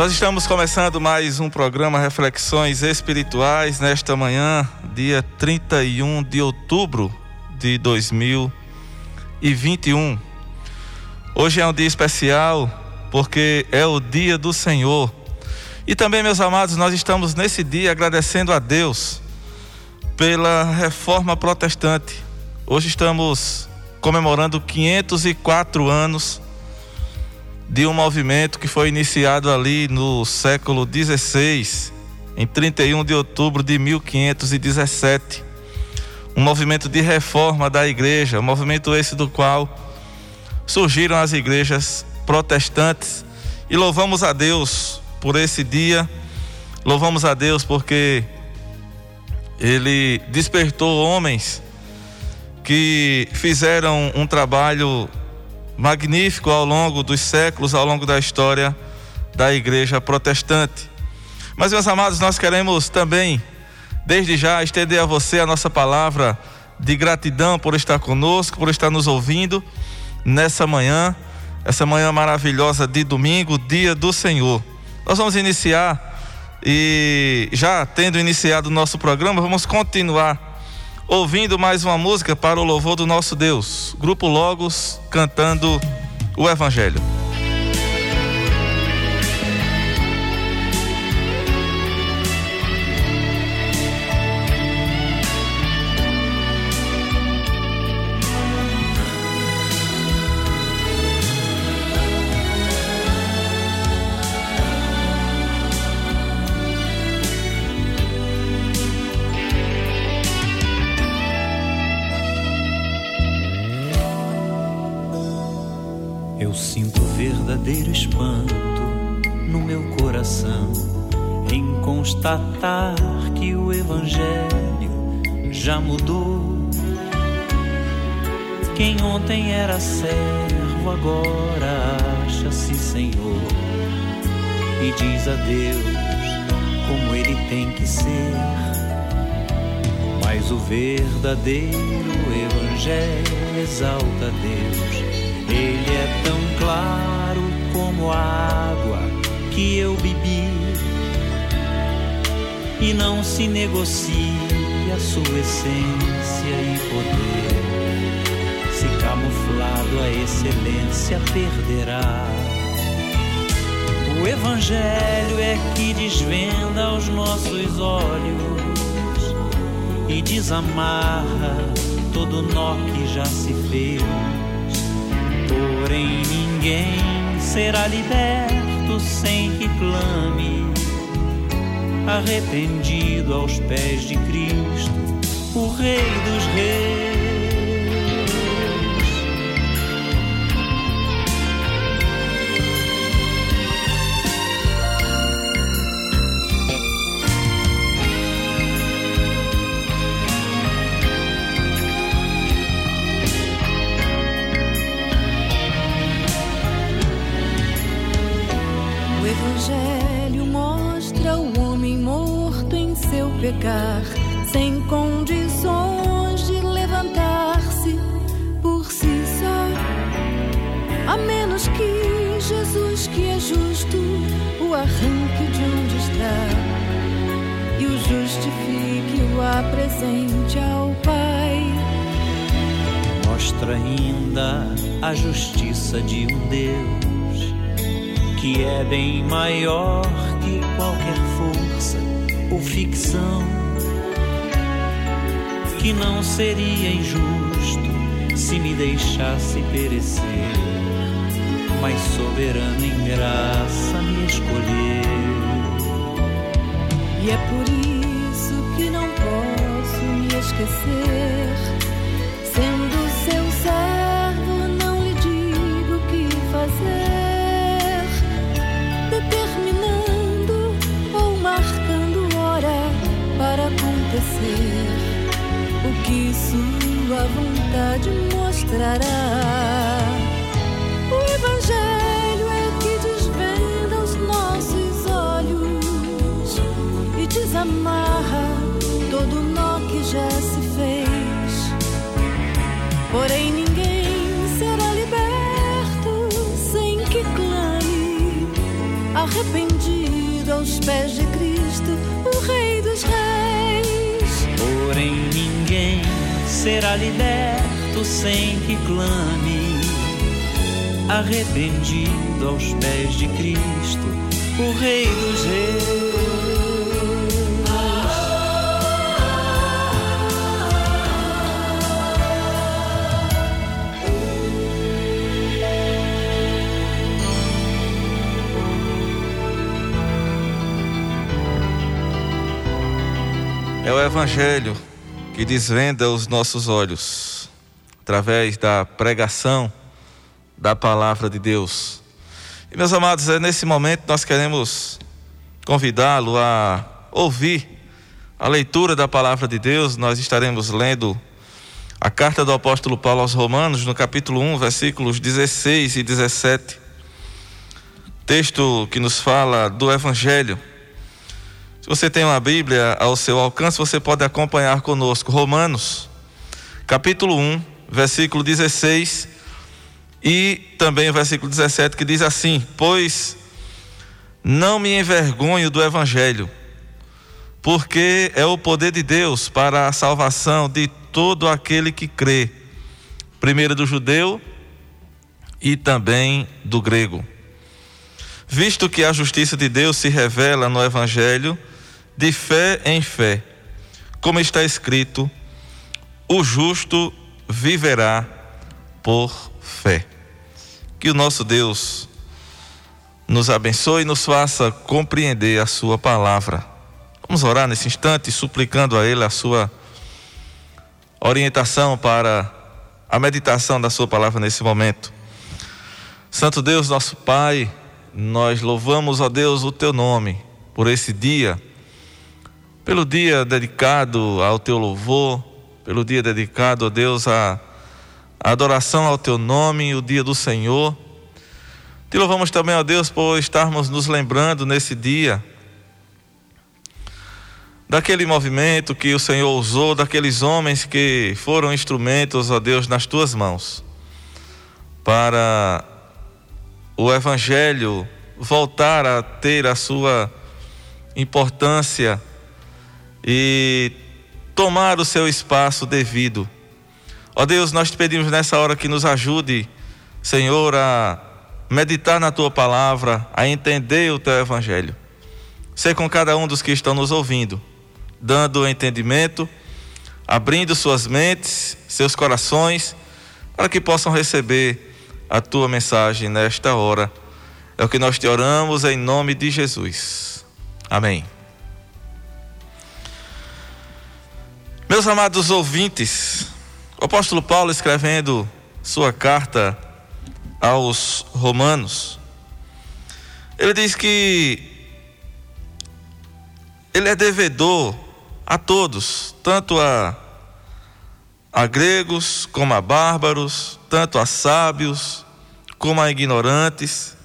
Nós estamos começando mais um programa Reflexões Espirituais nesta manhã, dia 31 de outubro de 2021. Hoje é um dia especial porque é o dia do Senhor. E também, meus amados, nós estamos nesse dia agradecendo a Deus pela reforma protestante. Hoje estamos comemorando 504 anos de um movimento que foi iniciado ali no século XVI, em 31 de outubro de 1517. Um movimento de reforma da igreja, um movimento esse do qual surgiram as igrejas protestantes. E louvamos a Deus por esse dia, louvamos a Deus porque Ele despertou homens que fizeram um trabalho magnífico ao longo dos séculos, ao longo da história da igreja protestante. Mas, meus amados, nós queremos também, desde já, estender a você a nossa palavra de gratidão por estar conosco, por estar nos ouvindo nessa manhã, essa manhã maravilhosa de domingo, dia do Senhor. Nós vamos iniciar e já tendo iniciado o nosso programa, vamos continuar ouvindo mais uma música para o louvor do nosso Deus. Grupo Logos cantando o Evangelho. Ontem era servo agora acha-se Senhor e diz a Deus como ele tem que ser. Mas o verdadeiro Evangelho exalta Deus, ele é tão claro como a água que eu bebi. E não se negocia a sua essência e poder. Camuflado a excelência perderá. O Evangelho é que desvenda aos nossos olhos e desamarra todo nó que já se fez. Porém, ninguém será liberto sem que clame, arrependido aos pés de Cristo, o Rei dos Reis. Pecar, sem condições de levantar-se por si só. A menos que Jesus, que é justo, o arranque de onde está e o justifique, o apresente ao Pai. Mostra ainda a justiça de um Deus que é bem maior que qualquer força ou ficção, que não seria injusto se me deixasse perecer, mas soberano em graça me escolheu. E é por isso que não posso me esquecer, vontade mostrará. Será liberto sem que clame, arrependido aos pés de Cristo, o Rei dos Reis. É o Evangelho que desvenda os nossos olhos através da pregação da palavra de Deus. E meus amados, é nesse momento nós queremos convidá-lo a ouvir a leitura da palavra de Deus. Nós estaremos lendo a carta do apóstolo Paulo aos Romanos, no capítulo 1, versículos 16 e 17. Texto que nos fala do Evangelho. Se você tem uma Bíblia ao seu alcance, você pode acompanhar conosco. Romanos, capítulo 1, versículo 16 e também o versículo 17 que diz assim: Pois não me envergonho do Evangelho, porque é o poder de Deus para a salvação de todo aquele que crê, primeiro do judeu e também do grego. Visto que a justiça de Deus se revela no Evangelho, de fé em fé, como está escrito: o justo viverá por fé. Que o nosso Deus nos abençoe e nos faça compreender a Sua palavra. Vamos orar nesse instante, suplicando a Ele a Sua orientação para a meditação da Sua palavra nesse momento. Santo Deus, nosso Pai, nós louvamos, ó Deus, o Teu nome por esse dia pelo dia dedicado ao teu louvor, pelo dia dedicado, ó Deus, à adoração ao teu nome, o dia do Senhor. Te louvamos também, ó Deus, por estarmos nos lembrando nesse dia daquele movimento que o Senhor usou, daqueles homens que foram instrumentos, ó Deus, nas tuas mãos, para o Evangelho voltar a ter a sua importância e tomar o seu espaço devido. Ó Deus, nós te pedimos nessa hora que nos ajude, Senhor, a meditar na tua palavra, a entender o teu evangelho. Ser com cada um dos que estão nos ouvindo, dando entendimento, abrindo suas mentes, seus corações, para que possam receber a tua mensagem nesta hora. É o que nós te oramos em nome de Jesus. Amém. Meus amados ouvintes, o apóstolo Paulo escrevendo sua carta aos Romanos, ele diz que ele é devedor a todos, tanto a, a gregos como a bárbaros, tanto a sábios como a ignorantes.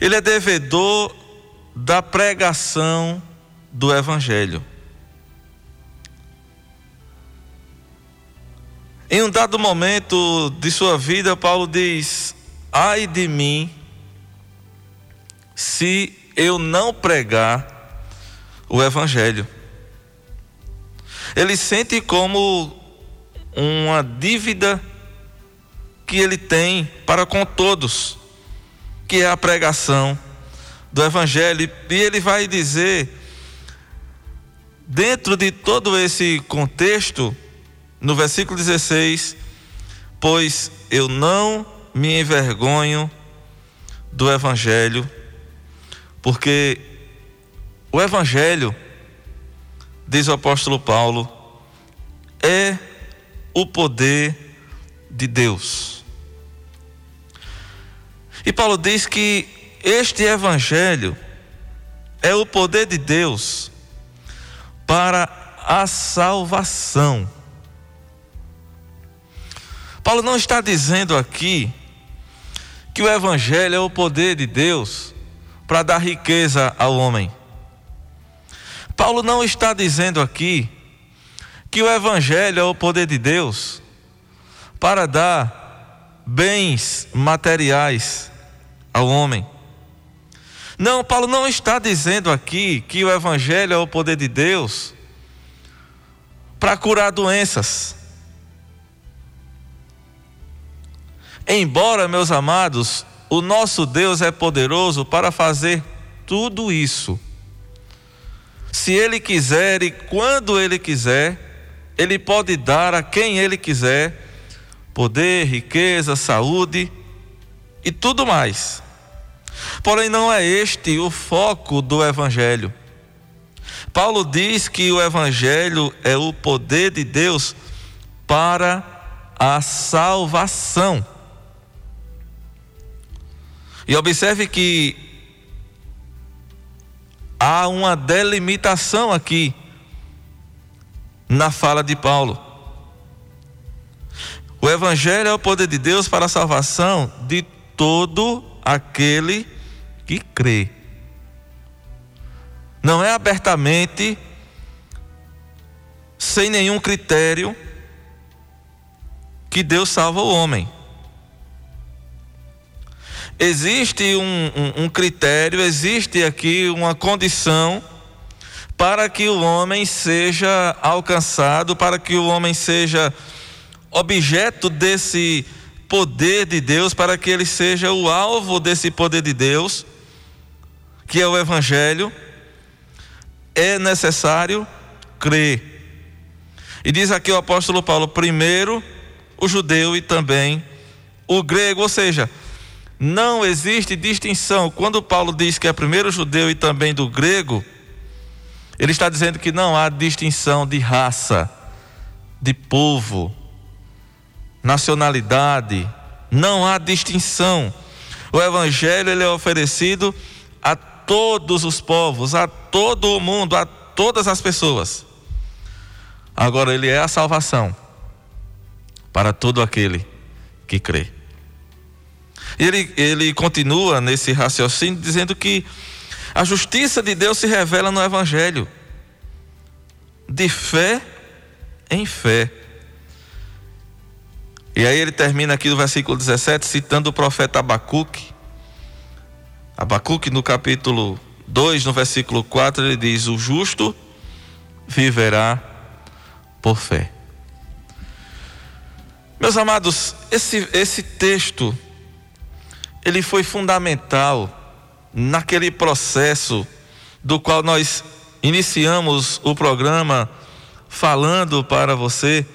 Ele é devedor da pregação do Evangelho. Em um dado momento de sua vida, Paulo diz: Ai de mim, se eu não pregar o Evangelho. Ele sente como uma dívida que ele tem para com todos, que é a pregação do Evangelho. E ele vai dizer, dentro de todo esse contexto, no versículo 16: Pois eu não me envergonho do Evangelho, porque o Evangelho, diz o apóstolo Paulo, é o poder de Deus. E Paulo diz que este Evangelho é o poder de Deus para a salvação Paulo não está dizendo aqui que o Evangelho é o poder de Deus para dar riqueza ao homem. Paulo não está dizendo aqui que o Evangelho é o poder de Deus para dar bens materiais ao homem. Não, Paulo não está dizendo aqui que o Evangelho é o poder de Deus para curar doenças. Embora, meus amados, o nosso Deus é poderoso para fazer tudo isso. Se Ele quiser e quando Ele quiser, Ele pode dar a quem Ele quiser poder, riqueza, saúde e tudo mais. Porém, não é este o foco do Evangelho. Paulo diz que o Evangelho é o poder de Deus para a salvação. E observe que há uma delimitação aqui na fala de Paulo. O Evangelho é o poder de Deus para a salvação de todo aquele que crê. Não é abertamente, sem nenhum critério, que Deus salva o homem. Existe um, um, um critério, existe aqui uma condição para que o homem seja alcançado, para que o homem seja objeto desse poder de Deus, para que ele seja o alvo desse poder de Deus, que é o Evangelho, é necessário crer. E diz aqui o apóstolo Paulo: primeiro o judeu e também o grego, ou seja, não existe distinção. Quando Paulo diz que é primeiro judeu e também do grego, ele está dizendo que não há distinção de raça, de povo, nacionalidade, não há distinção. O evangelho ele é oferecido a todos os povos, a todo o mundo, a todas as pessoas. Agora ele é a salvação para todo aquele que crê. Ele, ele continua nesse raciocínio dizendo que a justiça de Deus se revela no Evangelho, de fé em fé. E aí ele termina aqui no versículo 17 citando o profeta Abacuque. Abacuque no capítulo 2, no versículo 4, ele diz: O justo viverá por fé. Meus amados, esse, esse texto ele foi fundamental naquele processo do qual nós iniciamos o programa falando para você.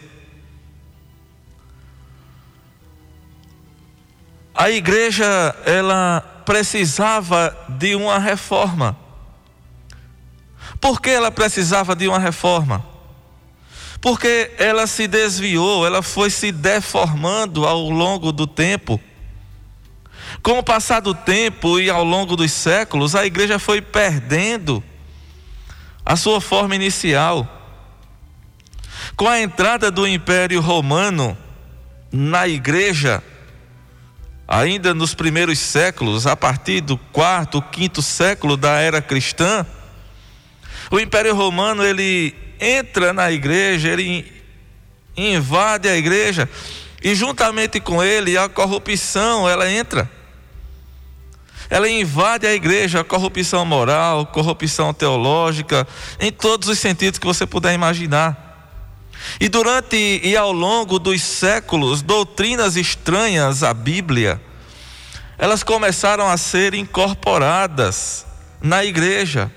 A igreja, ela precisava de uma reforma. Por que ela precisava de uma reforma? Porque ela se desviou, ela foi se deformando ao longo do tempo. Com o passar do tempo e ao longo dos séculos, a igreja foi perdendo a sua forma inicial. Com a entrada do Império Romano na igreja, ainda nos primeiros séculos, a partir do quarto, quinto século da era cristã, o Império Romano ele entra na igreja, ele invade a igreja e juntamente com ele a corrupção ela entra ela invade a igreja, corrupção moral, corrupção teológica, em todos os sentidos que você puder imaginar. E durante e ao longo dos séculos, doutrinas estranhas à Bíblia, elas começaram a ser incorporadas na igreja.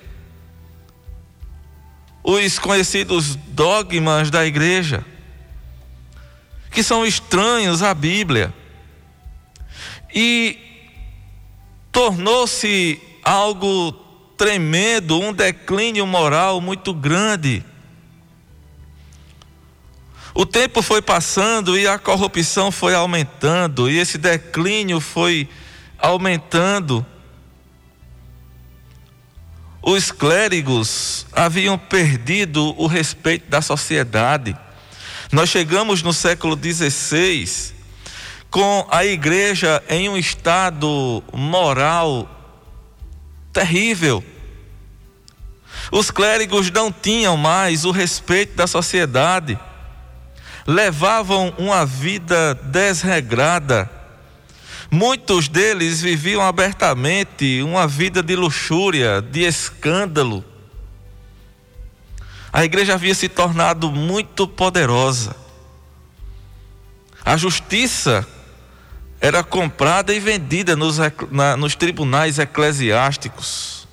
Os conhecidos dogmas da igreja, que são estranhos à Bíblia. E tornou-se algo tremendo, um declínio moral muito grande. O tempo foi passando e a corrupção foi aumentando, e esse declínio foi aumentando. Os clérigos haviam perdido o respeito da sociedade. Nós chegamos no século XVI com a igreja em um estado moral terrível. Os clérigos não tinham mais o respeito da sociedade, levavam uma vida desregrada, Muitos deles viviam abertamente uma vida de luxúria, de escândalo. A igreja havia se tornado muito poderosa. A justiça era comprada e vendida nos, na, nos tribunais eclesiásticos.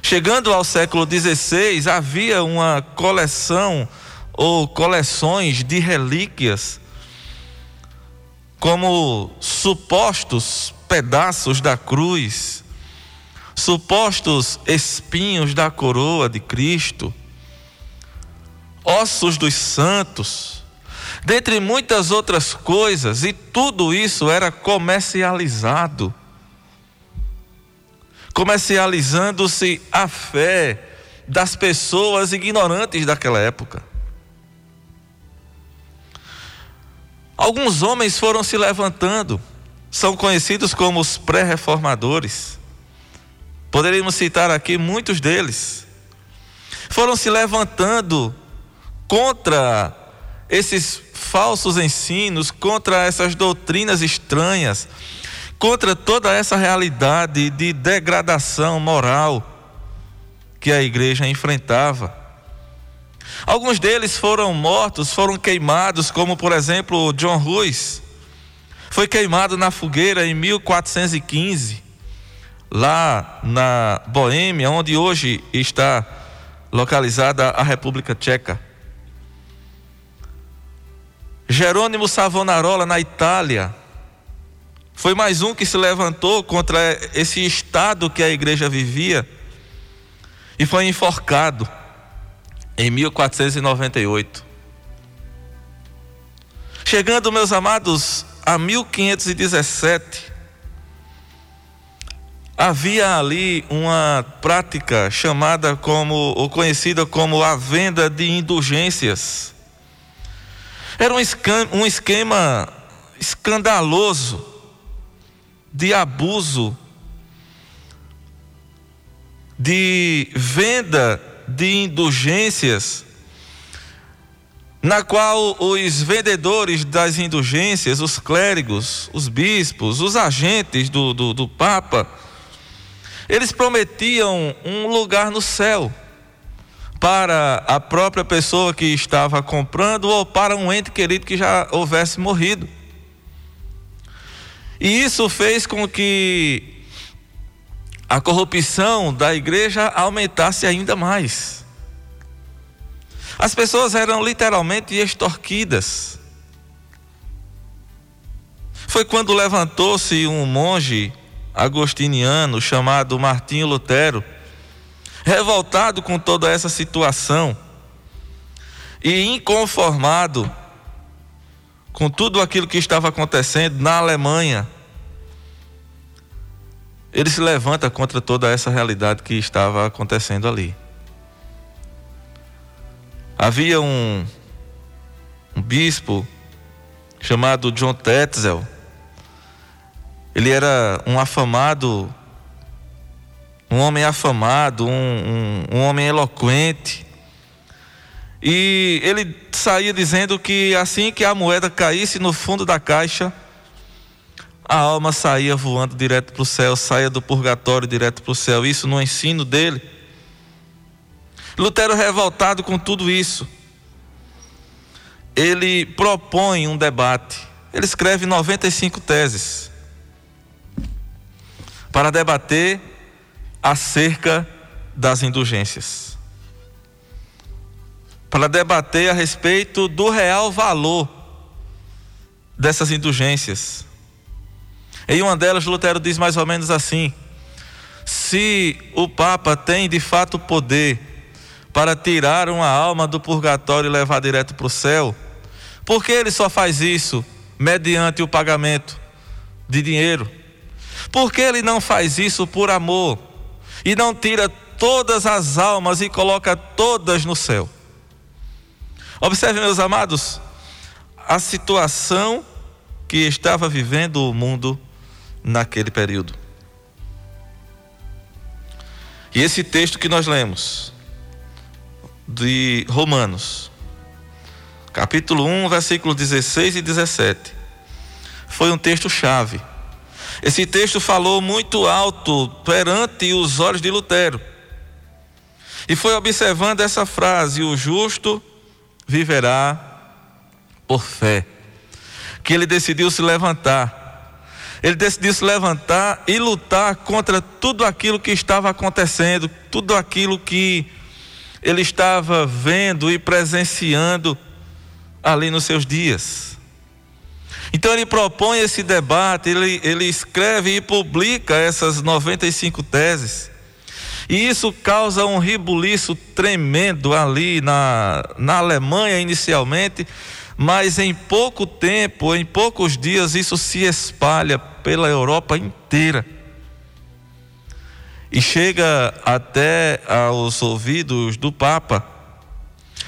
Chegando ao século XVI, havia uma coleção ou coleções de relíquias, como supostos pedaços da cruz, supostos espinhos da coroa de Cristo, ossos dos santos, dentre muitas outras coisas, e tudo isso era comercializado. Comercializando-se a fé das pessoas ignorantes daquela época. Alguns homens foram se levantando, são conhecidos como os pré-reformadores. Poderíamos citar aqui muitos deles. Foram se levantando contra esses falsos ensinos, contra essas doutrinas estranhas, contra toda essa realidade de degradação moral que a igreja enfrentava. Alguns deles foram mortos, foram queimados, como por exemplo John Ruiz. Foi queimado na fogueira em 1415, lá na Boêmia, onde hoje está localizada a República Tcheca. Jerônimo Savonarola, na Itália, foi mais um que se levantou contra esse estado que a igreja vivia e foi enforcado em 1498. Chegando, meus amados, a 1517, havia ali uma prática chamada como, ou conhecida como a venda de indulgências. Era um esquema, um esquema escandaloso de abuso, de venda de indulgências, na qual os vendedores das indulgências, os clérigos, os bispos, os agentes do, do, do Papa, eles prometiam um lugar no céu para a própria pessoa que estava comprando ou para um ente querido que já houvesse morrido. E isso fez com que a corrupção da igreja aumentasse ainda mais. As pessoas eram literalmente extorquidas. Foi quando levantou-se um monge agostiniano chamado Martinho Lutero, revoltado com toda essa situação e inconformado com tudo aquilo que estava acontecendo na Alemanha ele se levanta contra toda essa realidade que estava acontecendo ali. Havia um, um bispo chamado John Tetzel. Ele era um afamado, um homem afamado, um, um, um homem eloquente. E ele saía dizendo que assim que a moeda caísse no fundo da caixa, a alma saía voando direto para o céu, saia do purgatório direto para o céu. Isso no ensino dele. Lutero, revoltado com tudo isso, ele propõe um debate. Ele escreve 95 teses para debater acerca das indulgências. Para debater a respeito do real valor dessas indulgências em uma delas, Lutero diz mais ou menos assim: se o Papa tem de fato poder para tirar uma alma do purgatório e levar direto para o céu, por que ele só faz isso mediante o pagamento de dinheiro? Por que ele não faz isso por amor e não tira todas as almas e coloca todas no céu? Observe, meus amados, a situação que estava vivendo o mundo naquele período. E esse texto que nós lemos, de Romanos, capítulo 1, versículos 16 e 17, foi um texto-chave. Esse texto falou muito alto perante os olhos de Lutero. E foi observando essa frase: o justo viverá por fé. Que ele decidiu se levantar. Ele decidiu se levantar e lutar contra tudo aquilo que estava acontecendo, tudo aquilo que ele estava vendo e presenciando ali nos seus dias. Então ele propõe esse debate, ele, ele escreve e publica essas 95 teses. E isso causa um ribuliço tremendo ali na, na Alemanha inicialmente, mas em pouco tempo, em poucos dias, isso se espalha pela Europa inteira. E chega até aos ouvidos do Papa.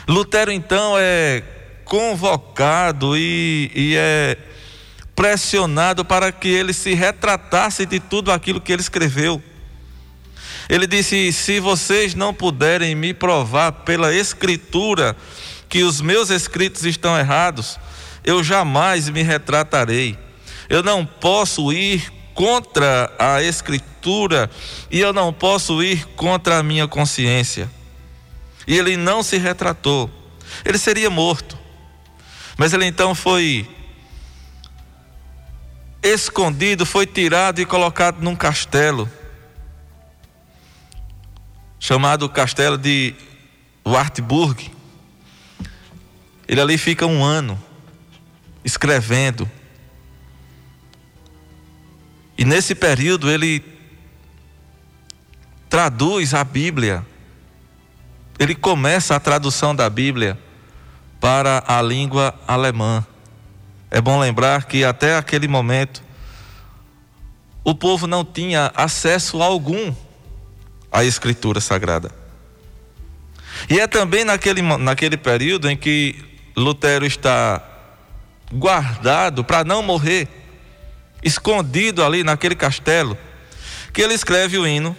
Lutero então é convocado e, e é pressionado para que ele se retratasse de tudo aquilo que ele escreveu. Ele disse: Se vocês não puderem me provar pela Escritura que os meus escritos estão errados, eu jamais me retratarei. Eu não posso ir contra a Escritura e eu não posso ir contra a minha consciência. E ele não se retratou, ele seria morto. Mas ele então foi escondido, foi tirado e colocado num castelo, chamado Castelo de Wartburg. Ele ali fica um ano, escrevendo. E nesse período ele traduz a Bíblia. Ele começa a tradução da Bíblia para a língua alemã. É bom lembrar que até aquele momento o povo não tinha acesso algum à Escritura Sagrada. E é também naquele, naquele período em que Lutero está guardado para não morrer, escondido ali naquele castelo, que ele escreve o hino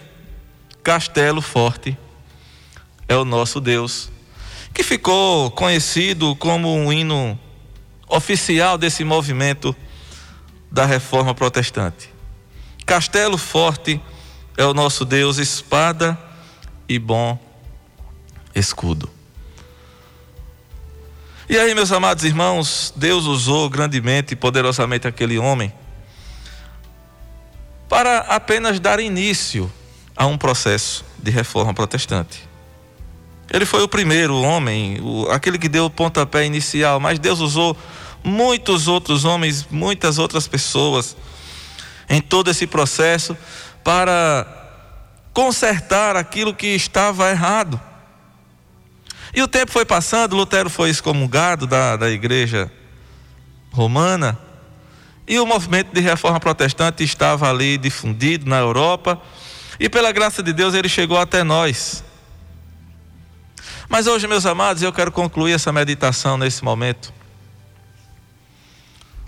Castelo Forte é o nosso Deus, que ficou conhecido como um hino oficial desse movimento da reforma protestante. Castelo forte é o nosso Deus, espada e bom escudo. E aí, meus amados irmãos, Deus usou grandemente e poderosamente aquele homem para apenas dar início a um processo de reforma protestante. Ele foi o primeiro homem, o, aquele que deu o pontapé inicial, mas Deus usou muitos outros homens, muitas outras pessoas em todo esse processo para consertar aquilo que estava errado. E o tempo foi passando, Lutero foi excomungado da, da igreja romana, e o movimento de reforma protestante estava ali difundido na Europa, e pela graça de Deus ele chegou até nós. Mas hoje, meus amados, eu quero concluir essa meditação nesse momento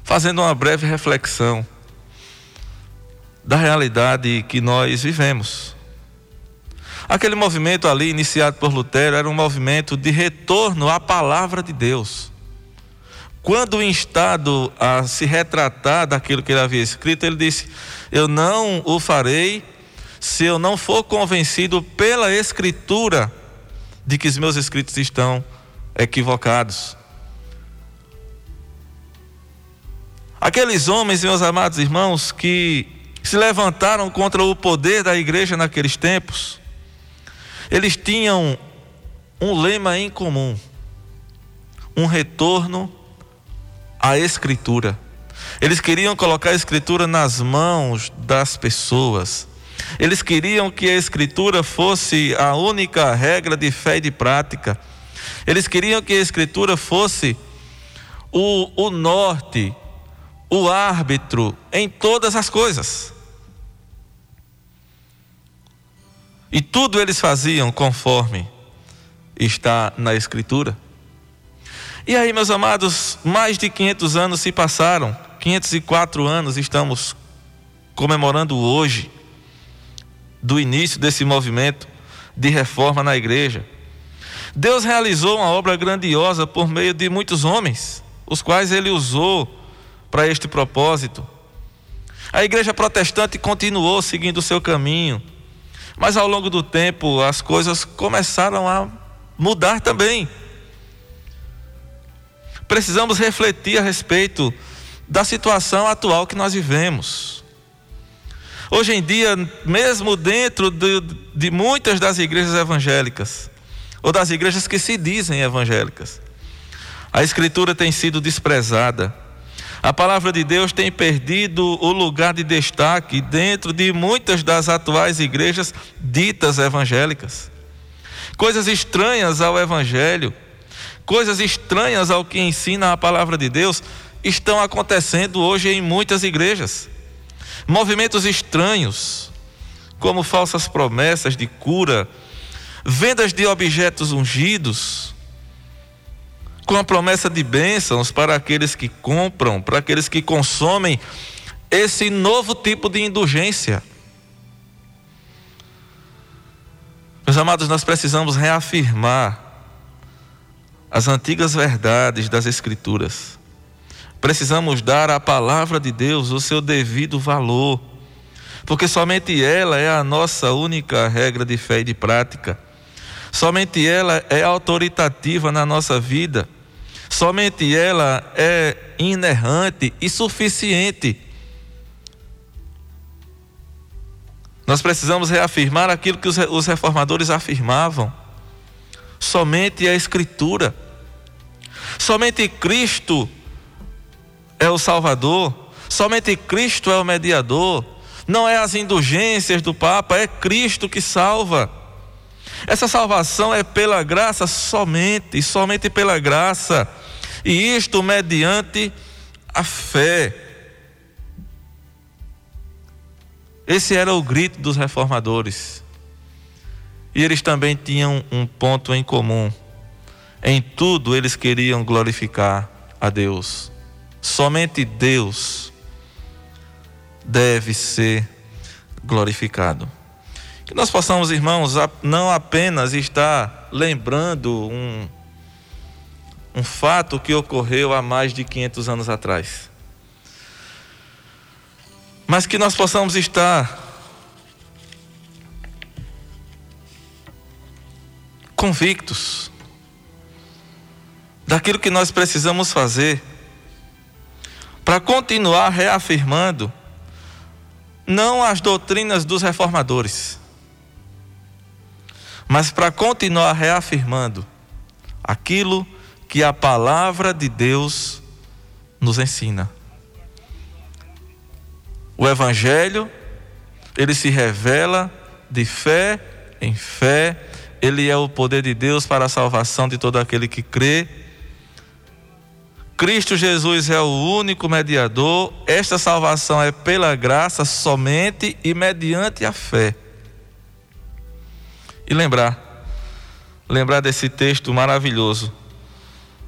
fazendo uma breve reflexão da realidade que nós vivemos. Aquele movimento ali, iniciado por Lutero, era um movimento de retorno à palavra de Deus. Quando instado a se retratar daquilo que ele havia escrito, ele disse: Eu não o farei se eu não for convencido pela Escritura de que os meus escritos estão equivocados. Aqueles homens, meus amados irmãos, que se levantaram contra o poder da igreja naqueles tempos, eles tinham um lema em comum: um retorno à Escritura. Eles queriam colocar a Escritura nas mãos das pessoas. Eles queriam que a Escritura fosse a única regra de fé e de prática. Eles queriam que a Escritura fosse o, o norte o árbitro em todas as coisas. E tudo eles faziam conforme está na Escritura. E aí, meus amados, mais de 500 anos se passaram, 504 anos estamos comemorando hoje, do início desse movimento de reforma na igreja. Deus realizou uma obra grandiosa por meio de muitos homens, os quais ele usou para este propósito. A igreja protestante continuou seguindo o seu caminho, mas ao longo do tempo as coisas começaram a mudar também. Precisamos refletir a respeito da situação atual que nós vivemos. Hoje em dia, mesmo dentro de, de muitas das igrejas evangélicas, ou das igrejas que se dizem evangélicas, a Escritura tem sido desprezada. A palavra de Deus tem perdido o lugar de destaque dentro de muitas das atuais igrejas ditas evangélicas. Coisas estranhas ao Evangelho, coisas estranhas ao que ensina a palavra de Deus, estão acontecendo hoje em muitas igrejas. Movimentos estranhos, como falsas promessas de cura, vendas de objetos ungidos, com a promessa de bênçãos para aqueles que compram, para aqueles que consomem esse novo tipo de indulgência. Meus amados, nós precisamos reafirmar as antigas verdades das Escrituras. Precisamos dar à palavra de Deus o seu devido valor, porque somente ela é a nossa única regra de fé e de prática. Somente ela é autoritativa na nossa vida. Somente ela é inerrante e suficiente. Nós precisamos reafirmar aquilo que os reformadores afirmavam. Somente a Escritura. Somente Cristo é o Salvador. Somente Cristo é o mediador. Não é as indulgências do Papa, é Cristo que salva. Essa salvação é pela graça somente, e somente pela graça, e isto mediante a fé. Esse era o grito dos reformadores. E eles também tinham um ponto em comum. Em tudo eles queriam glorificar a Deus. Somente Deus deve ser glorificado. Que nós possamos, irmãos, não apenas estar lembrando um, um fato que ocorreu há mais de 500 anos atrás, mas que nós possamos estar convictos daquilo que nós precisamos fazer para continuar reafirmando não as doutrinas dos reformadores, mas para continuar reafirmando aquilo que a palavra de Deus nos ensina. O Evangelho, ele se revela de fé em fé, ele é o poder de Deus para a salvação de todo aquele que crê. Cristo Jesus é o único mediador, esta salvação é pela graça somente e mediante a fé. E lembrar, lembrar desse texto maravilhoso,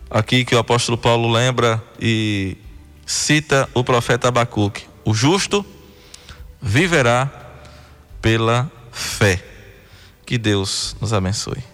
aqui que o apóstolo Paulo lembra e cita o profeta Abacuque: o justo viverá pela fé. Que Deus nos abençoe.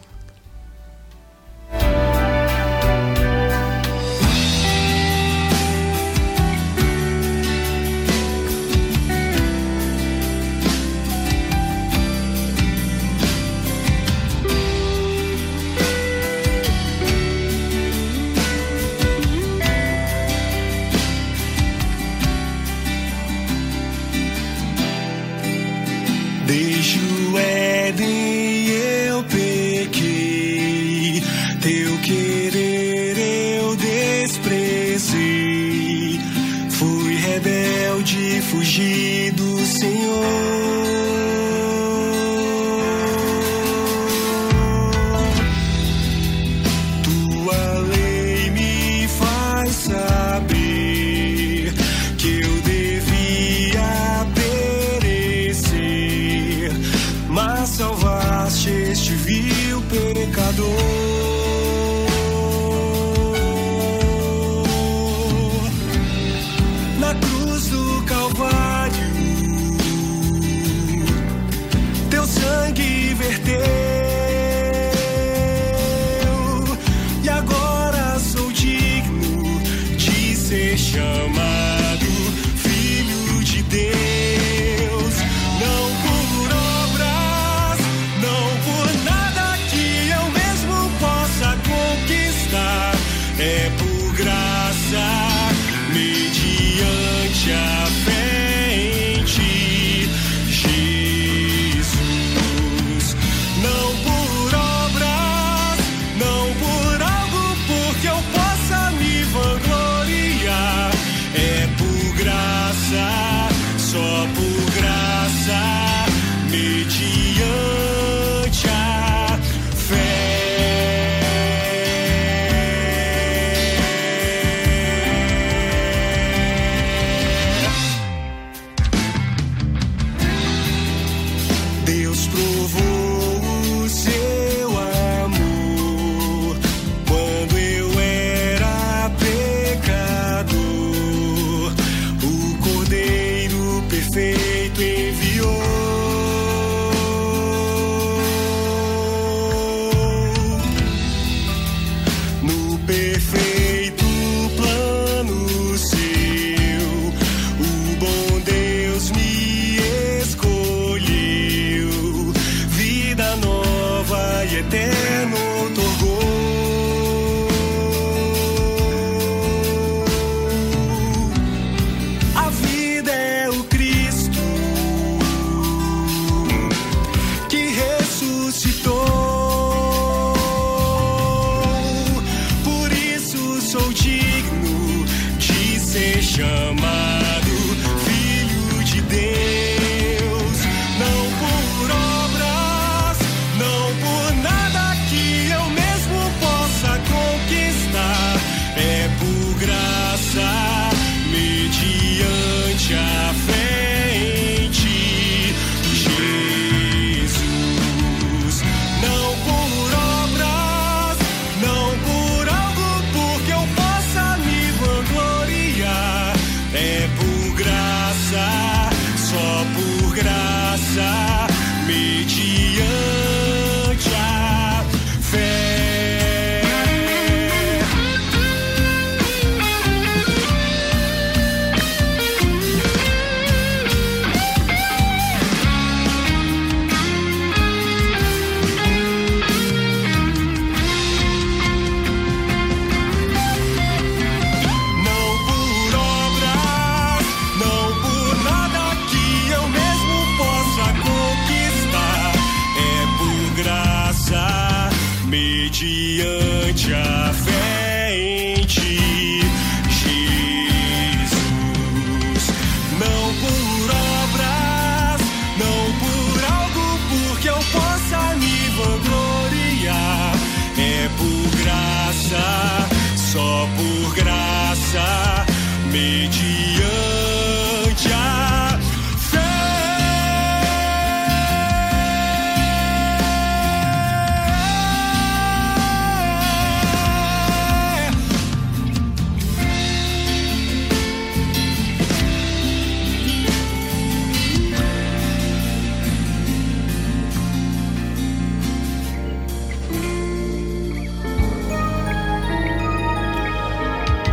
Só por graça, mediante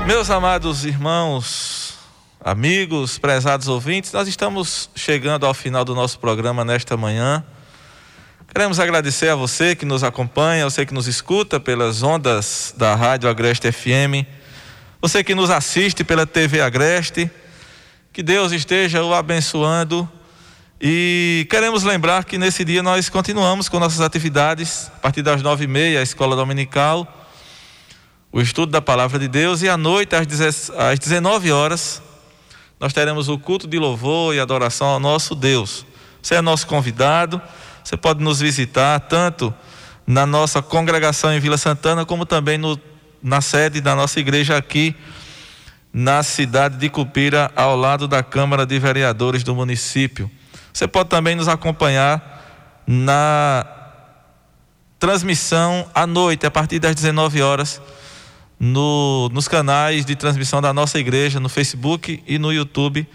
Meus amados irmãos, amigos, prezados ouvintes, nós estamos chegando ao final do nosso programa nesta manhã. Queremos agradecer a você que nos acompanha, você que nos escuta pelas ondas da Rádio Agreste FM, você que nos assiste pela TV Agreste. Que Deus esteja o abençoando. E queremos lembrar que nesse dia nós continuamos com nossas atividades, a partir das nove e meia, a escola dominical, o estudo da palavra de Deus, e à noite, às 10 às 19 horas, nós teremos o culto de louvor e adoração ao nosso Deus. Você é nosso convidado, você pode nos visitar tanto na nossa congregação em Vila Santana, como também no, na sede da nossa igreja aqui na cidade de Cupira, ao lado da Câmara de Vereadores do município. Você pode também nos acompanhar na transmissão à noite, a partir das 19 horas, no, nos canais de transmissão da nossa igreja, no Facebook e no YouTube.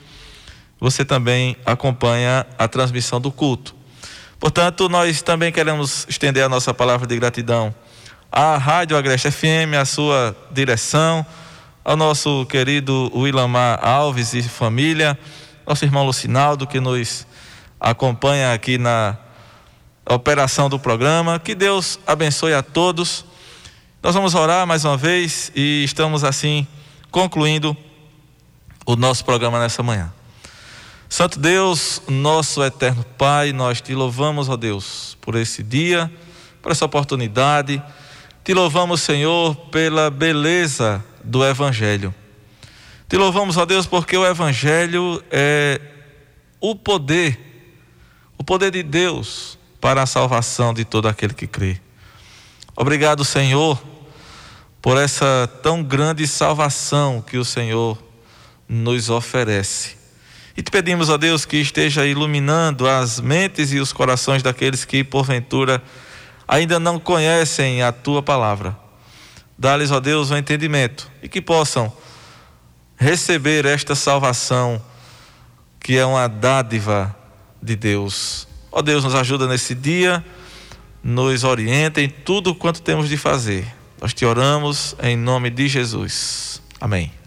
Você também acompanha a transmissão do culto. Portanto, nós também queremos estender a nossa palavra de gratidão à Rádio Agreste FM, à sua direção, ao nosso querido Willamar Alves e família, nosso irmão Lucinaldo, que nos acompanha aqui na operação do programa. Que Deus abençoe a todos. Nós vamos orar mais uma vez e estamos assim concluindo o nosso programa nessa manhã. Santo Deus, nosso eterno Pai, nós te louvamos, ó Deus, por esse dia, por essa oportunidade. Te louvamos, Senhor, pela beleza do Evangelho. Te louvamos, ó Deus, porque o Evangelho é o poder, o poder de Deus para a salvação de todo aquele que crê. Obrigado, Senhor, por essa tão grande salvação que o Senhor nos oferece. E te pedimos, ó Deus, que esteja iluminando as mentes e os corações daqueles que, porventura, ainda não conhecem a tua palavra. Dá-lhes, ó Deus, o um entendimento e que possam receber esta salvação que é uma dádiva de Deus. Ó Deus, nos ajuda nesse dia, nos orienta em tudo quanto temos de fazer. Nós te oramos em nome de Jesus. Amém.